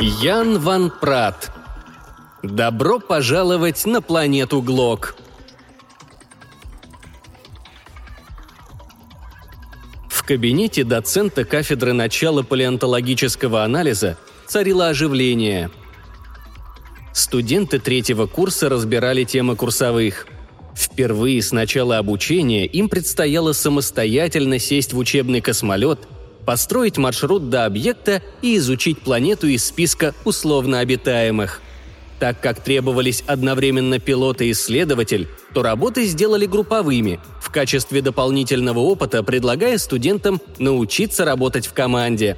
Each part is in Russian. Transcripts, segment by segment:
Ян Ван Прат. Добро пожаловать на планету Глок. Кабинете доцента кафедры начала палеонтологического анализа царило оживление. Студенты третьего курса разбирали темы курсовых. Впервые с начала обучения им предстояло самостоятельно сесть в учебный космолет – построить маршрут до объекта и изучить планету из списка условно обитаемых. Так как требовались одновременно пилот и исследователь, то работы сделали групповыми, в качестве дополнительного опыта предлагая студентам научиться работать в команде.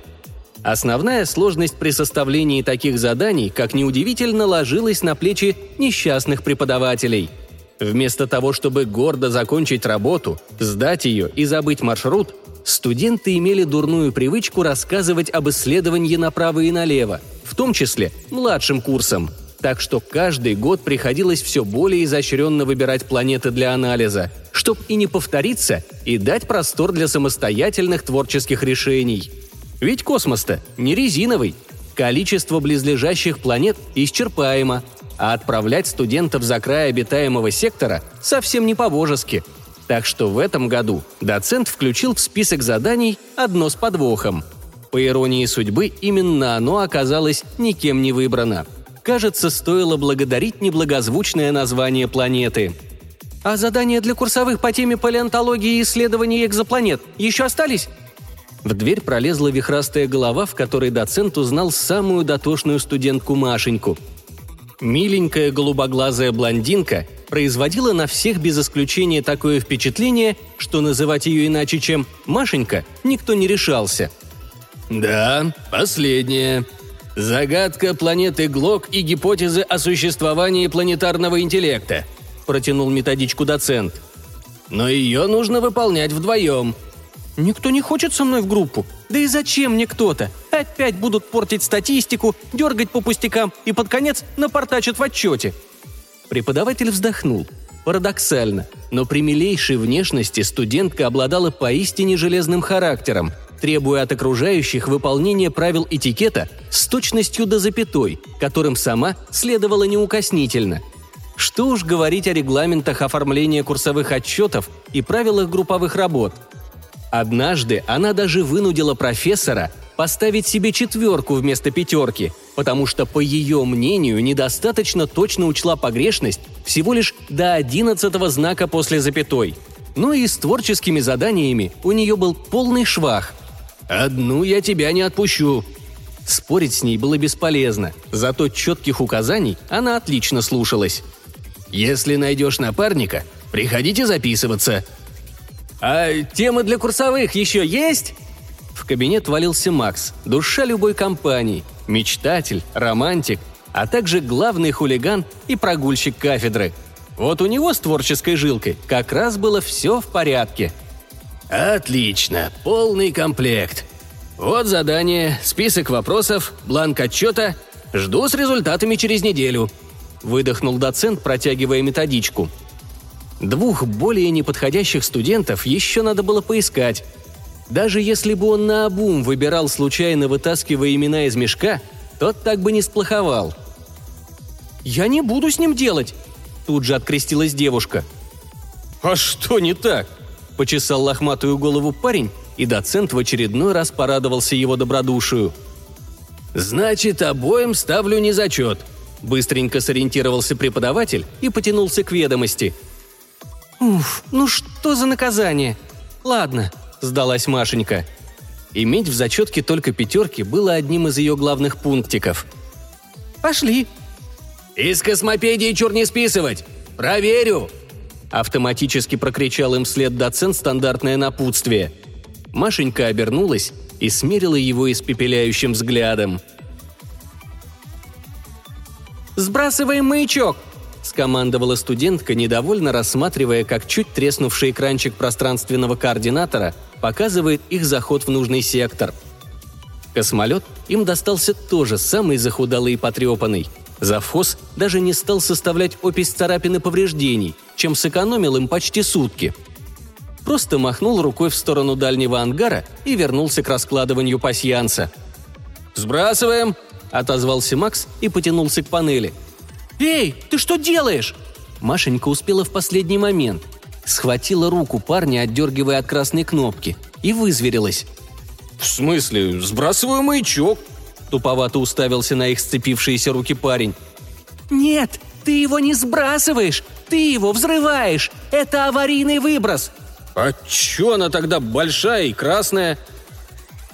Основная сложность при составлении таких заданий, как неудивительно, ложилась на плечи несчастных преподавателей. Вместо того, чтобы гордо закончить работу, сдать ее и забыть маршрут, студенты имели дурную привычку рассказывать об исследовании направо и налево, в том числе младшим курсом. Так что каждый год приходилось все более изощренно выбирать планеты для анализа, чтобы и не повториться, и дать простор для самостоятельных творческих решений. Ведь космос-то не резиновый. Количество близлежащих планет исчерпаемо, а отправлять студентов за край обитаемого сектора совсем не по-божески – так что в этом году доцент включил в список заданий одно с подвохом. По иронии судьбы, именно оно оказалось никем не выбрано. Кажется, стоило благодарить неблагозвучное название планеты. «А задания для курсовых по теме палеонтологии и исследований экзопланет еще остались?» В дверь пролезла вихрастая голова, в которой доцент узнал самую дотошную студентку Машеньку. Миленькая голубоглазая блондинка производила на всех без исключения такое впечатление, что называть ее иначе, чем «Машенька» никто не решался. «Да, последнее. Загадка планеты Глок и гипотезы о существовании планетарного интеллекта», протянул методичку доцент. «Но ее нужно выполнять вдвоем», Никто не хочет со мной в группу. Да и зачем мне кто-то? Опять будут портить статистику, дергать по пустякам и под конец напортачат в отчете. Преподаватель вздохнул. Парадоксально, но при милейшей внешности студентка обладала поистине железным характером, требуя от окружающих выполнения правил этикета с точностью до запятой, которым сама следовала неукоснительно. Что уж говорить о регламентах оформления курсовых отчетов и правилах групповых работ. Однажды она даже вынудила профессора поставить себе четверку вместо пятерки, потому что, по ее мнению, недостаточно точно учла погрешность всего лишь до одиннадцатого знака после запятой. Но и с творческими заданиями у нее был полный швах. «Одну я тебя не отпущу», Спорить с ней было бесполезно, зато четких указаний она отлично слушалась. «Если найдешь напарника, приходите записываться». «А темы для курсовых еще есть?» В кабинет валился Макс, душа любой компании, мечтатель, романтик, а также главный хулиган и прогульщик кафедры. Вот у него с творческой жилкой как раз было все в порядке. «Отлично, полный комплект. Вот задание, список вопросов, бланк отчета. Жду с результатами через неделю», – выдохнул доцент, протягивая методичку. Двух более неподходящих студентов еще надо было поискать, даже если бы он наобум выбирал случайно вытаскивая имена из мешка, тот так бы не сплоховал. «Я не буду с ним делать!» Тут же открестилась девушка. «А что не так?» – почесал лохматую голову парень, и доцент в очередной раз порадовался его добродушию. «Значит, обоим ставлю незачет», – быстренько сориентировался преподаватель и потянулся к ведомости. «Уф, ну что за наказание? Ладно, – сдалась Машенька. Иметь в зачетке только пятерки было одним из ее главных пунктиков. «Пошли!» «Из космопедии чур не списывать! Проверю!» Автоматически прокричал им вслед доцент стандартное напутствие. Машенька обернулась и смерила его испепеляющим взглядом. «Сбрасываем маячок!» – скомандовала студентка, недовольно рассматривая, как чуть треснувший экранчик пространственного координатора показывает их заход в нужный сектор. Космолет им достался тоже самый захудалый и потрепанный. Завхоз даже не стал составлять опись царапин и повреждений, чем сэкономил им почти сутки. Просто махнул рукой в сторону дальнего ангара и вернулся к раскладыванию пасьянса. «Сбрасываем!» – отозвался Макс и потянулся к панели. «Эй, ты что делаешь?» Машенька успела в последний момент. Схватила руку парня, отдергивая от красной кнопки, и вызверилась. «В смысле? Сбрасываю маячок!» Туповато уставился на их сцепившиеся руки парень. «Нет, ты его не сбрасываешь! Ты его взрываешь! Это аварийный выброс!» «А чё она тогда большая и красная?»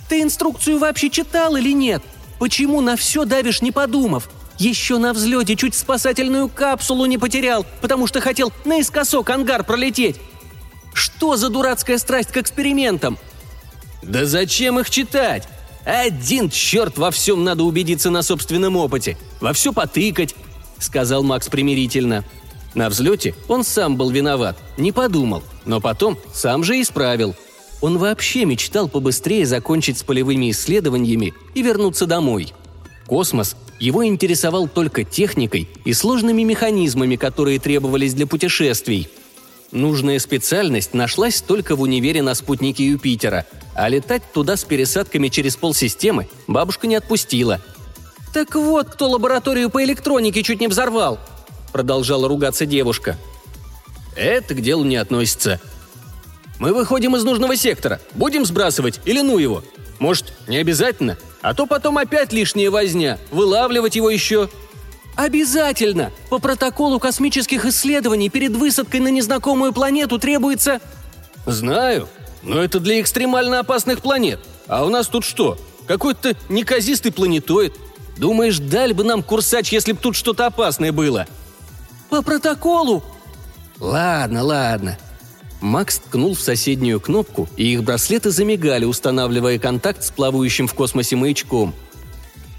«Ты инструкцию вообще читал или нет? Почему на все давишь, не подумав? Еще на взлете чуть спасательную капсулу не потерял, потому что хотел наискосок ангар пролететь. Что за дурацкая страсть к экспериментам? Да зачем их читать? Один черт во всем надо убедиться на собственном опыте. Во все потыкать, сказал Макс примирительно. На взлете он сам был виноват, не подумал, но потом сам же исправил. Он вообще мечтал побыстрее закончить с полевыми исследованиями и вернуться домой. Космос его интересовал только техникой и сложными механизмами, которые требовались для путешествий. Нужная специальность нашлась только в универе на спутнике Юпитера, а летать туда с пересадками через полсистемы бабушка не отпустила. «Так вот, кто лабораторию по электронике чуть не взорвал!» – продолжала ругаться девушка. «Это к делу не относится. Мы выходим из нужного сектора. Будем сбрасывать или ну его? Может, не обязательно? А то потом опять лишняя возня. Вылавливать его еще. «Обязательно! По протоколу космических исследований перед высадкой на незнакомую планету требуется...» «Знаю, но это для экстремально опасных планет. А у нас тут что? Какой-то неказистый планетоид. Думаешь, дали бы нам курсач, если бы тут что-то опасное было?» «По протоколу?» «Ладно, ладно. Макс ткнул в соседнюю кнопку, и их браслеты замигали, устанавливая контакт с плавающим в космосе маячком.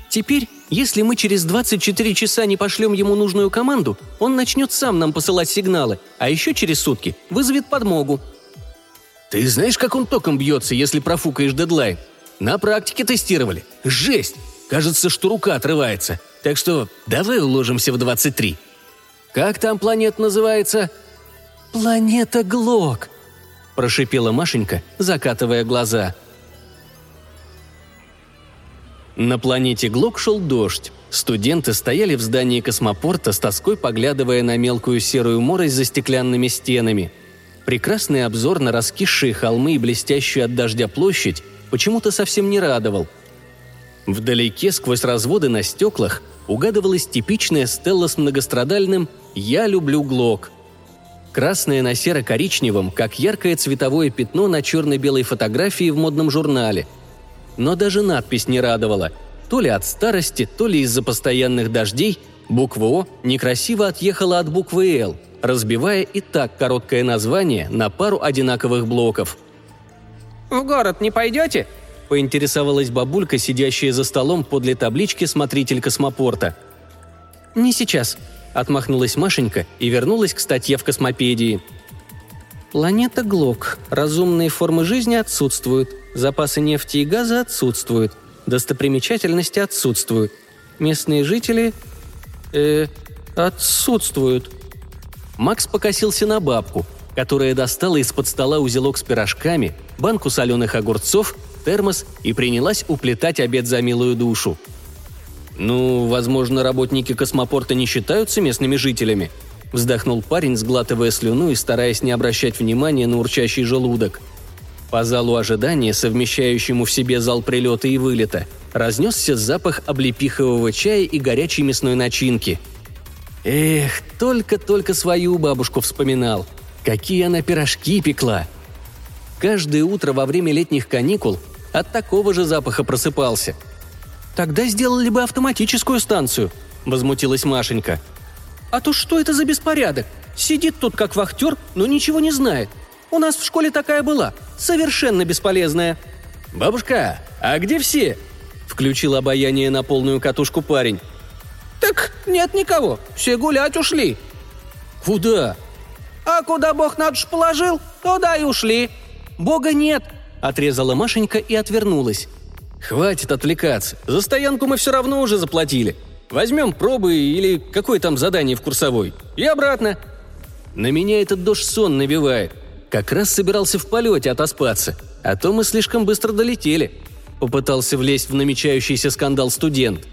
«Теперь, если мы через 24 часа не пошлем ему нужную команду, он начнет сам нам посылать сигналы, а еще через сутки вызовет подмогу». «Ты знаешь, как он током бьется, если профукаешь дедлайн? На практике тестировали. Жесть! Кажется, что рука отрывается. Так что давай уложимся в 23. Как там планета называется?» «Планета Глок», – прошипела Машенька, закатывая глаза. На планете Глок шел дождь. Студенты стояли в здании космопорта с тоской поглядывая на мелкую серую морось за стеклянными стенами. Прекрасный обзор на раскисшие холмы и блестящую от дождя площадь почему-то совсем не радовал. Вдалеке, сквозь разводы на стеклах, угадывалась типичная стелла с многострадальным «Я люблю Глок», красное на серо-коричневом, как яркое цветовое пятно на черно-белой фотографии в модном журнале. Но даже надпись не радовала. То ли от старости, то ли из-за постоянных дождей буква «О» некрасиво отъехала от буквы «Л», разбивая и так короткое название на пару одинаковых блоков. «В город не пойдете?» – поинтересовалась бабулька, сидящая за столом подле таблички «Смотритель космопорта». «Не сейчас», Отмахнулась Машенька и вернулась к статье в космопедии. Планета Глок. Разумные формы жизни отсутствуют. Запасы нефти и газа отсутствуют. Достопримечательности отсутствуют. Местные жители... Э, отсутствуют. Макс покосился на бабку, которая достала из-под стола узелок с пирожками, банку соленых огурцов, термос и принялась уплетать обед за милую душу – «Ну, возможно, работники космопорта не считаются местными жителями», – вздохнул парень, сглатывая слюну и стараясь не обращать внимания на урчащий желудок. По залу ожидания, совмещающему в себе зал прилета и вылета, разнесся запах облепихового чая и горячей мясной начинки. Эх, только-только свою бабушку вспоминал. Какие она пирожки пекла. Каждое утро во время летних каникул от такого же запаха просыпался – «Тогда сделали бы автоматическую станцию», – возмутилась Машенька. «А то что это за беспорядок? Сидит тут как вахтер, но ничего не знает. У нас в школе такая была, совершенно бесполезная». «Бабушка, а где все?» – включил обаяние на полную катушку парень. «Так нет никого, все гулять ушли». «Куда?» «А куда Бог на душу положил, туда и ушли. Бога нет, – отрезала Машенька и отвернулась. «Хватит отвлекаться. За стоянку мы все равно уже заплатили. Возьмем пробы или какое там задание в курсовой. И обратно». На меня этот дождь сон набивает. Как раз собирался в полете отоспаться, а то мы слишком быстро долетели. Попытался влезть в намечающийся скандал студент.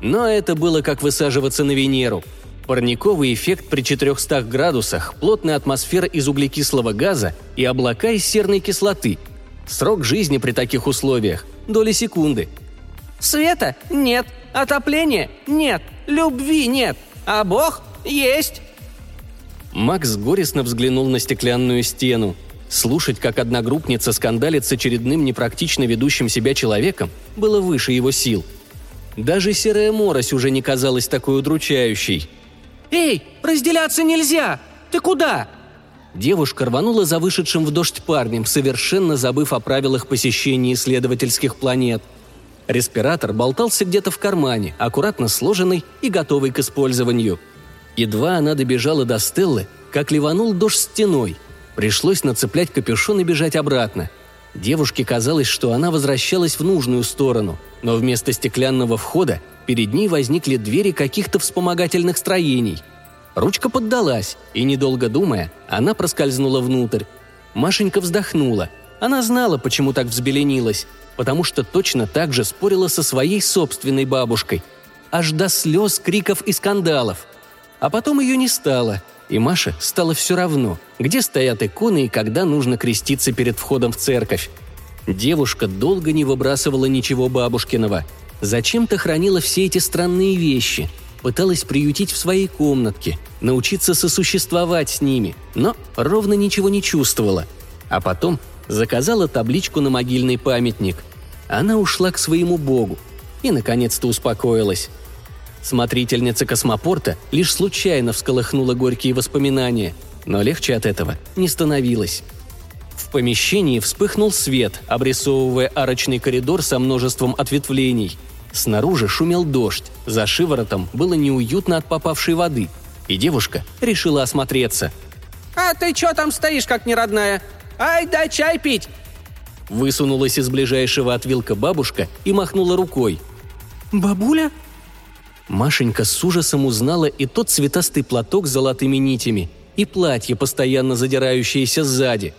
Но это было как высаживаться на Венеру. Парниковый эффект при 400 градусах, плотная атмосфера из углекислого газа и облака из серной кислоты. Срок жизни при таких условиях – доли секунды. «Света? Нет. Отопления? Нет. Любви нет. А Бог? Есть!» Макс горестно взглянул на стеклянную стену. Слушать, как одногруппница скандалит с очередным непрактично ведущим себя человеком, было выше его сил. Даже серая морось уже не казалась такой удручающей. «Эй, разделяться нельзя! Ты куда?» Девушка рванула за вышедшим в дождь парнем, совершенно забыв о правилах посещения исследовательских планет. Респиратор болтался где-то в кармане, аккуратно сложенный и готовый к использованию. Едва она добежала до Стеллы, как ливанул дождь стеной. Пришлось нацеплять капюшон и бежать обратно. Девушке казалось, что она возвращалась в нужную сторону, но вместо стеклянного входа перед ней возникли двери каких-то вспомогательных строений – Ручка поддалась, и, недолго думая, она проскользнула внутрь. Машенька вздохнула. Она знала, почему так взбеленилась, потому что точно так же спорила со своей собственной бабушкой. Аж до слез, криков и скандалов. А потом ее не стало, и Маше стало все равно, где стоят иконы и когда нужно креститься перед входом в церковь. Девушка долго не выбрасывала ничего бабушкиного. Зачем-то хранила все эти странные вещи – пыталась приютить в своей комнатке, научиться сосуществовать с ними, но ровно ничего не чувствовала. А потом заказала табличку на могильный памятник. Она ушла к своему богу и, наконец-то, успокоилась. Смотрительница космопорта лишь случайно всколыхнула горькие воспоминания, но легче от этого не становилось. В помещении вспыхнул свет, обрисовывая арочный коридор со множеством ответвлений – Снаружи шумел дождь, за шиворотом было неуютно от попавшей воды, и девушка решила осмотреться. «А ты чё там стоишь, как неродная? Ай, дай чай пить!» Высунулась из ближайшего от вилка бабушка и махнула рукой. «Бабуля?» Машенька с ужасом узнала и тот цветастый платок с золотыми нитями, и платье, постоянно задирающееся сзади.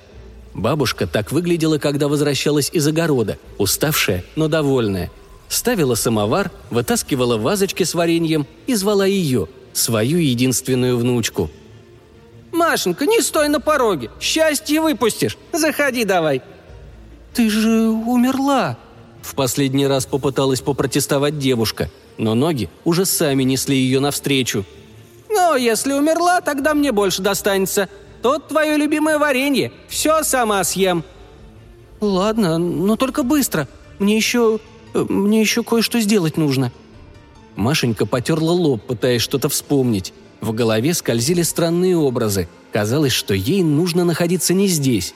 Бабушка так выглядела, когда возвращалась из огорода, уставшая, но довольная – ставила самовар, вытаскивала вазочки с вареньем и звала ее, свою единственную внучку. «Машенька, не стой на пороге! Счастье выпустишь! Заходи давай!» «Ты же умерла!» В последний раз попыталась попротестовать девушка, но ноги уже сами несли ее навстречу. «Ну, если умерла, тогда мне больше достанется. Тут твое любимое варенье. Все сама съем». «Ладно, но только быстро. Мне еще мне еще кое-что сделать нужно». Машенька потерла лоб, пытаясь что-то вспомнить. В голове скользили странные образы. Казалось, что ей нужно находиться не здесь.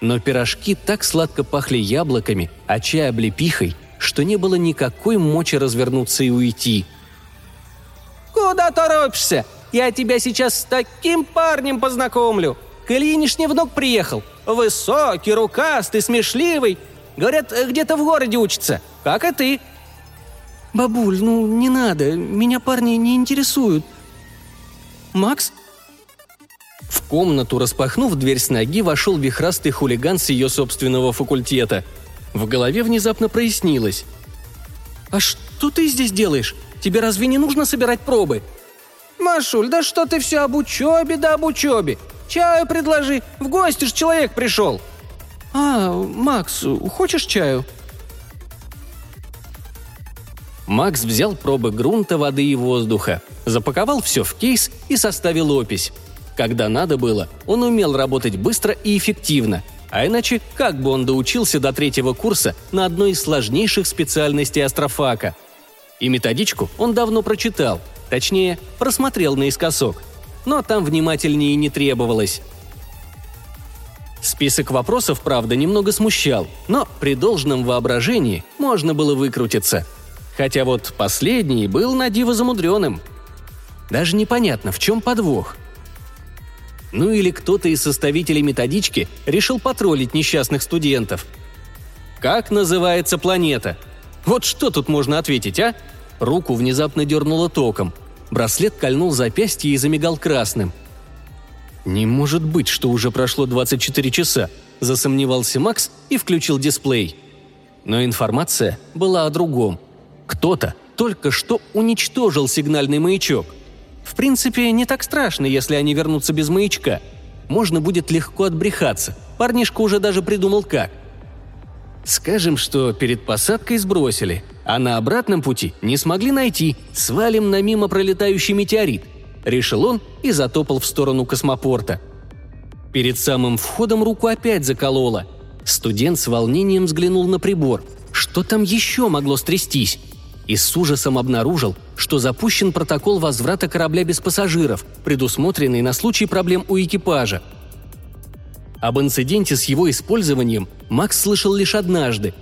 Но пирожки так сладко пахли яблоками, а чай облепихой, что не было никакой мочи развернуться и уйти. «Куда торопишься? Я тебя сейчас с таким парнем познакомлю. К внук приехал. Высокий, рукастый, смешливый. Говорят, где-то в городе учится, как и ты». «Бабуль, ну не надо, меня парни не интересуют». «Макс?» В комнату, распахнув дверь с ноги, вошел вихрастый хулиган с ее собственного факультета. В голове внезапно прояснилось. «А что ты здесь делаешь? Тебе разве не нужно собирать пробы?» «Машуль, да что ты все об учебе да об учебе? Чаю предложи, в гости ж человек пришел!» «А, Макс, хочешь чаю?» Макс взял пробы грунта, воды и воздуха, запаковал все в кейс и составил опись. Когда надо было, он умел работать быстро и эффективно, а иначе как бы он доучился до третьего курса на одной из сложнейших специальностей астрофака? И методичку он давно прочитал, точнее, просмотрел наискосок. Но там внимательнее не требовалось. Список вопросов, правда, немного смущал, но при должном воображении можно было выкрутиться. Хотя вот последний был на диво замудренным. Даже непонятно, в чем подвох. Ну или кто-то из составителей методички решил потроллить несчастных студентов. Как называется планета? Вот что тут можно ответить, а? Руку внезапно дернуло током. Браслет кольнул запястье и замигал красным. «Не может быть, что уже прошло 24 часа», – засомневался Макс и включил дисплей. Но информация была о другом. Кто-то только что уничтожил сигнальный маячок. В принципе, не так страшно, если они вернутся без маячка. Можно будет легко отбрехаться. Парнишка уже даже придумал как. Скажем, что перед посадкой сбросили, а на обратном пути не смогли найти, свалим на мимо пролетающий метеорит. Решил он и затопал в сторону космопорта. Перед самым входом руку опять закололо. Студент с волнением взглянул на прибор. Что там еще могло стрястись? И с ужасом обнаружил, что запущен протокол возврата корабля без пассажиров, предусмотренный на случай проблем у экипажа – об инциденте с его использованием Макс слышал лишь однажды.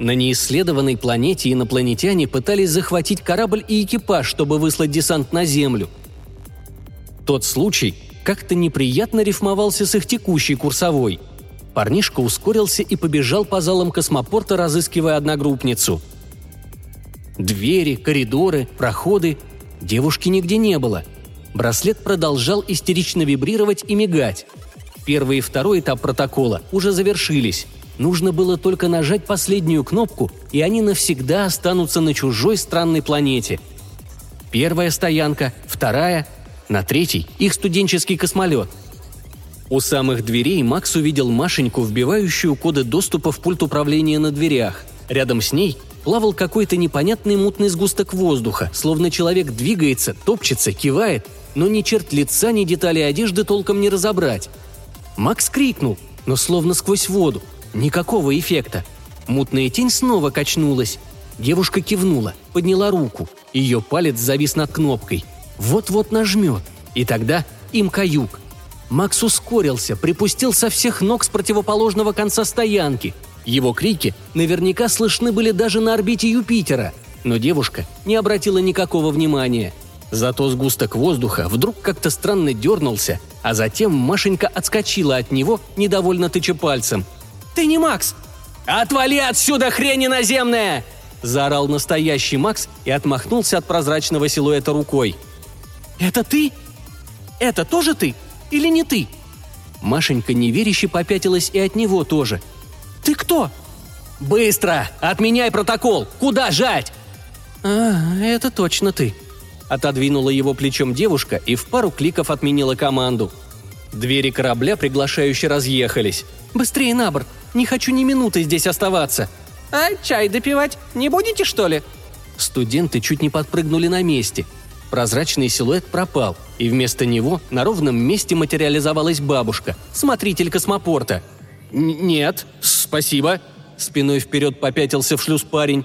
На неисследованной планете инопланетяне пытались захватить корабль и экипаж, чтобы выслать десант на Землю. Тот случай как-то неприятно рифмовался с их текущей курсовой. Парнишка ускорился и побежал по залам космопорта, разыскивая одногруппницу. Двери, коридоры, проходы. Девушки нигде не было. Браслет продолжал истерично вибрировать и мигать. Первый и второй этап протокола уже завершились. Нужно было только нажать последнюю кнопку, и они навсегда останутся на чужой странной планете. Первая стоянка, вторая, на третьей – их студенческий космолет. У самых дверей Макс увидел Машеньку, вбивающую коды доступа в пульт управления на дверях. Рядом с ней плавал какой-то непонятный мутный сгусток воздуха, словно человек двигается, топчется, кивает, но ни черт лица, ни детали одежды толком не разобрать. Макс крикнул, но словно сквозь воду. Никакого эффекта. Мутная тень снова качнулась. Девушка кивнула, подняла руку. Ее палец завис над кнопкой. Вот-вот нажмет. И тогда им каюк. Макс ускорился, припустил со всех ног с противоположного конца стоянки. Его крики наверняка слышны были даже на орбите Юпитера. Но девушка не обратила никакого внимания – Зато сгусток воздуха вдруг как-то странно дернулся, а затем Машенька отскочила от него, недовольно тыча пальцем. «Ты не Макс!» «Отвали отсюда, хрень иноземная!» – заорал настоящий Макс и отмахнулся от прозрачного силуэта рукой. «Это ты? Это тоже ты? Или не ты?» Машенька неверяще попятилась и от него тоже. «Ты кто?» «Быстро! Отменяй протокол! Куда жать?» «А, это точно ты», Отодвинула его плечом девушка и в пару кликов отменила команду. Двери корабля приглашающе разъехались. «Быстрее на борт! Не хочу ни минуты здесь оставаться!» «А чай допивать не будете, что ли?» Студенты чуть не подпрыгнули на месте. Прозрачный силуэт пропал, и вместо него на ровном месте материализовалась бабушка, смотритель космопорта. «Нет, спасибо», — спиной вперед попятился в шлюз парень.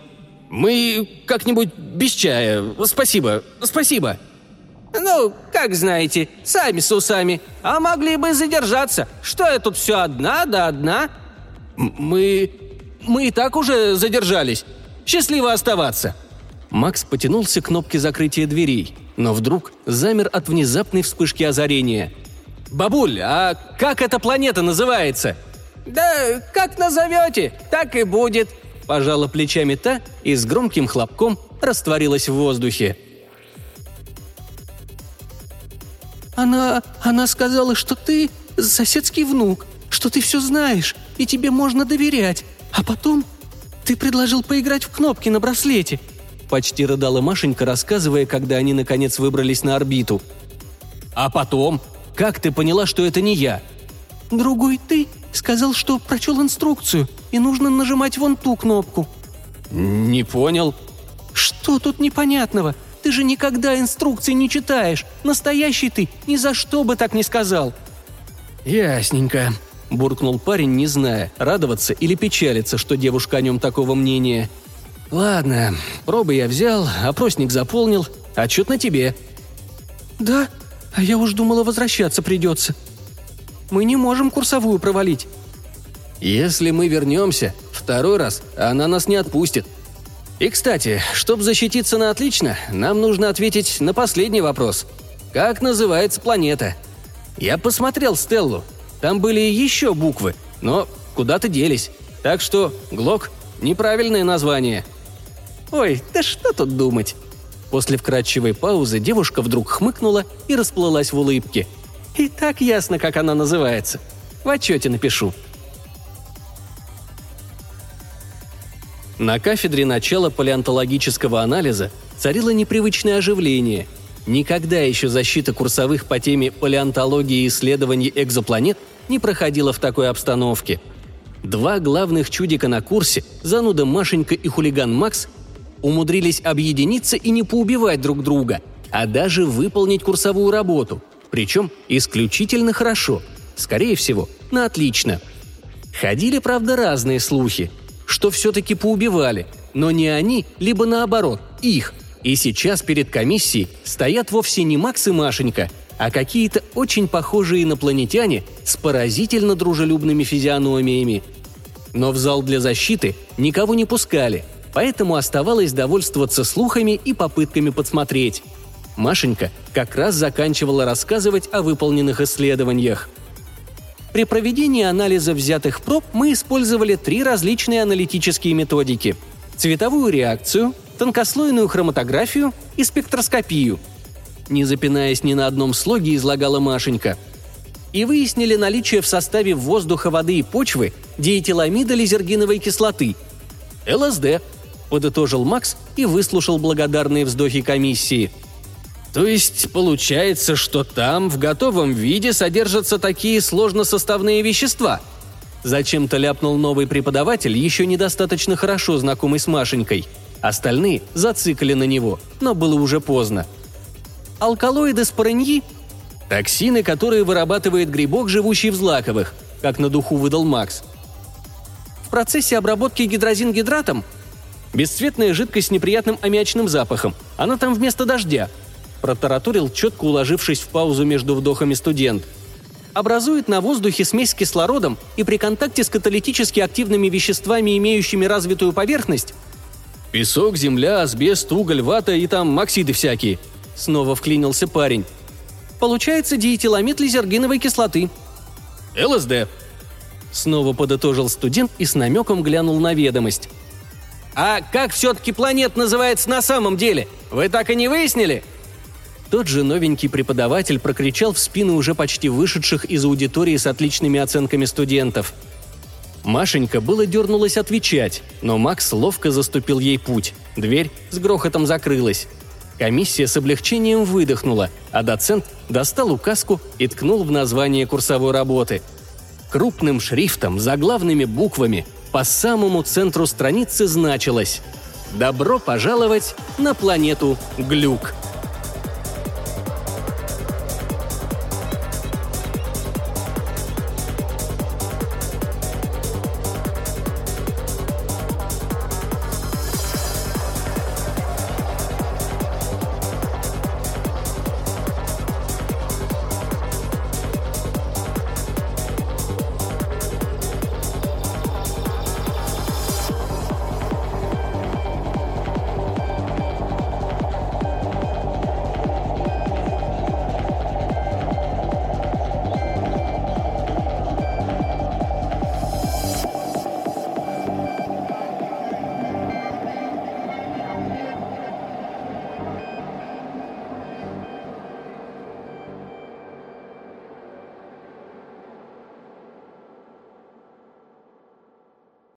Мы как-нибудь без чая. Спасибо, спасибо». «Ну, как знаете, сами с усами. А могли бы задержаться. Что я тут все одна да одна?» «Мы... мы и так уже задержались. Счастливо оставаться». Макс потянулся к кнопке закрытия дверей, но вдруг замер от внезапной вспышки озарения. «Бабуль, а как эта планета называется?» «Да как назовете, так и будет», Пожала плечами та и с громким хлопком растворилась в воздухе. «Она... она сказала, что ты соседский внук, что ты все знаешь, и тебе можно доверять. А потом ты предложил поиграть в кнопки на браслете», — почти рыдала Машенька, рассказывая, когда они наконец выбрались на орбиту. «А потом? Как ты поняла, что это не я?» «Другой ты сказал, что прочел инструкцию, и нужно нажимать вон ту кнопку». «Не понял». «Что тут непонятного? Ты же никогда инструкции не читаешь. Настоящий ты ни за что бы так не сказал». «Ясненько», – буркнул парень, не зная, радоваться или печалиться, что девушка о нем такого мнения. «Ладно, пробы я взял, опросник заполнил, отчет на тебе». «Да? А я уж думала, возвращаться придется», мы не можем курсовую провалить». «Если мы вернемся, второй раз она нас не отпустит. И, кстати, чтобы защититься на отлично, нам нужно ответить на последний вопрос. Как называется планета?» Я посмотрел Стеллу. Там были еще буквы, но куда-то делись. Так что Глок – неправильное название. Ой, да что тут думать? После вкрадчивой паузы девушка вдруг хмыкнула и расплылась в улыбке. И так ясно, как она называется. В отчете напишу. На кафедре начала палеонтологического анализа царило непривычное оживление. Никогда еще защита курсовых по теме палеонтологии и исследований экзопланет не проходила в такой обстановке. Два главных чудика на курсе, зануда Машенька и хулиган Макс, умудрились объединиться и не поубивать друг друга, а даже выполнить курсовую работу. Причем исключительно хорошо. Скорее всего, на отлично. Ходили, правда, разные слухи, что все-таки поубивали, но не они, либо наоборот, их – и сейчас перед комиссией стоят вовсе не Макс и Машенька, а какие-то очень похожие инопланетяне с поразительно дружелюбными физиономиями. Но в зал для защиты никого не пускали, поэтому оставалось довольствоваться слухами и попытками подсмотреть. Машенька как раз заканчивала рассказывать о выполненных исследованиях. При проведении анализа взятых проб мы использовали три различные аналитические методики – цветовую реакцию – тонкослойную хроматографию и спектроскопию. Не запинаясь ни на одном слоге, излагала Машенька. И выяснили наличие в составе воздуха, воды и почвы диэтиламида лизергиновой кислоты. ЛСД, подытожил Макс и выслушал благодарные вздохи комиссии. То есть получается, что там в готовом виде содержатся такие сложносоставные вещества? Зачем-то ляпнул новый преподаватель, еще недостаточно хорошо знакомый с Машенькой – Остальные зацикали на него, но было уже поздно. Алкалоиды спорыньи – токсины, которые вырабатывает грибок, живущий в злаковых, как на духу выдал Макс. В процессе обработки гидрозин-гидратом – бесцветная жидкость с неприятным аммиачным запахом, она там вместо дождя – протаратурил, четко уложившись в паузу между вдохами студент – образует на воздухе смесь с кислородом и при контакте с каталитически активными веществами, имеющими развитую поверхность, «Песок, земля, асбест, уголь, вата и там максиды всякие», — снова вклинился парень. «Получается диэтиламид лизергиновой кислоты». «ЛСД», — снова подытожил студент и с намеком глянул на ведомость. «А как все-таки планет называется на самом деле? Вы так и не выяснили?» Тот же новенький преподаватель прокричал в спину уже почти вышедших из аудитории с отличными оценками студентов — Машенька было дернулась отвечать, но Макс ловко заступил ей путь. Дверь с грохотом закрылась. Комиссия с облегчением выдохнула, а доцент достал указку и ткнул в название курсовой работы. Крупным шрифтом, заглавными буквами, по самому центру страницы значилось «Добро пожаловать на планету Глюк».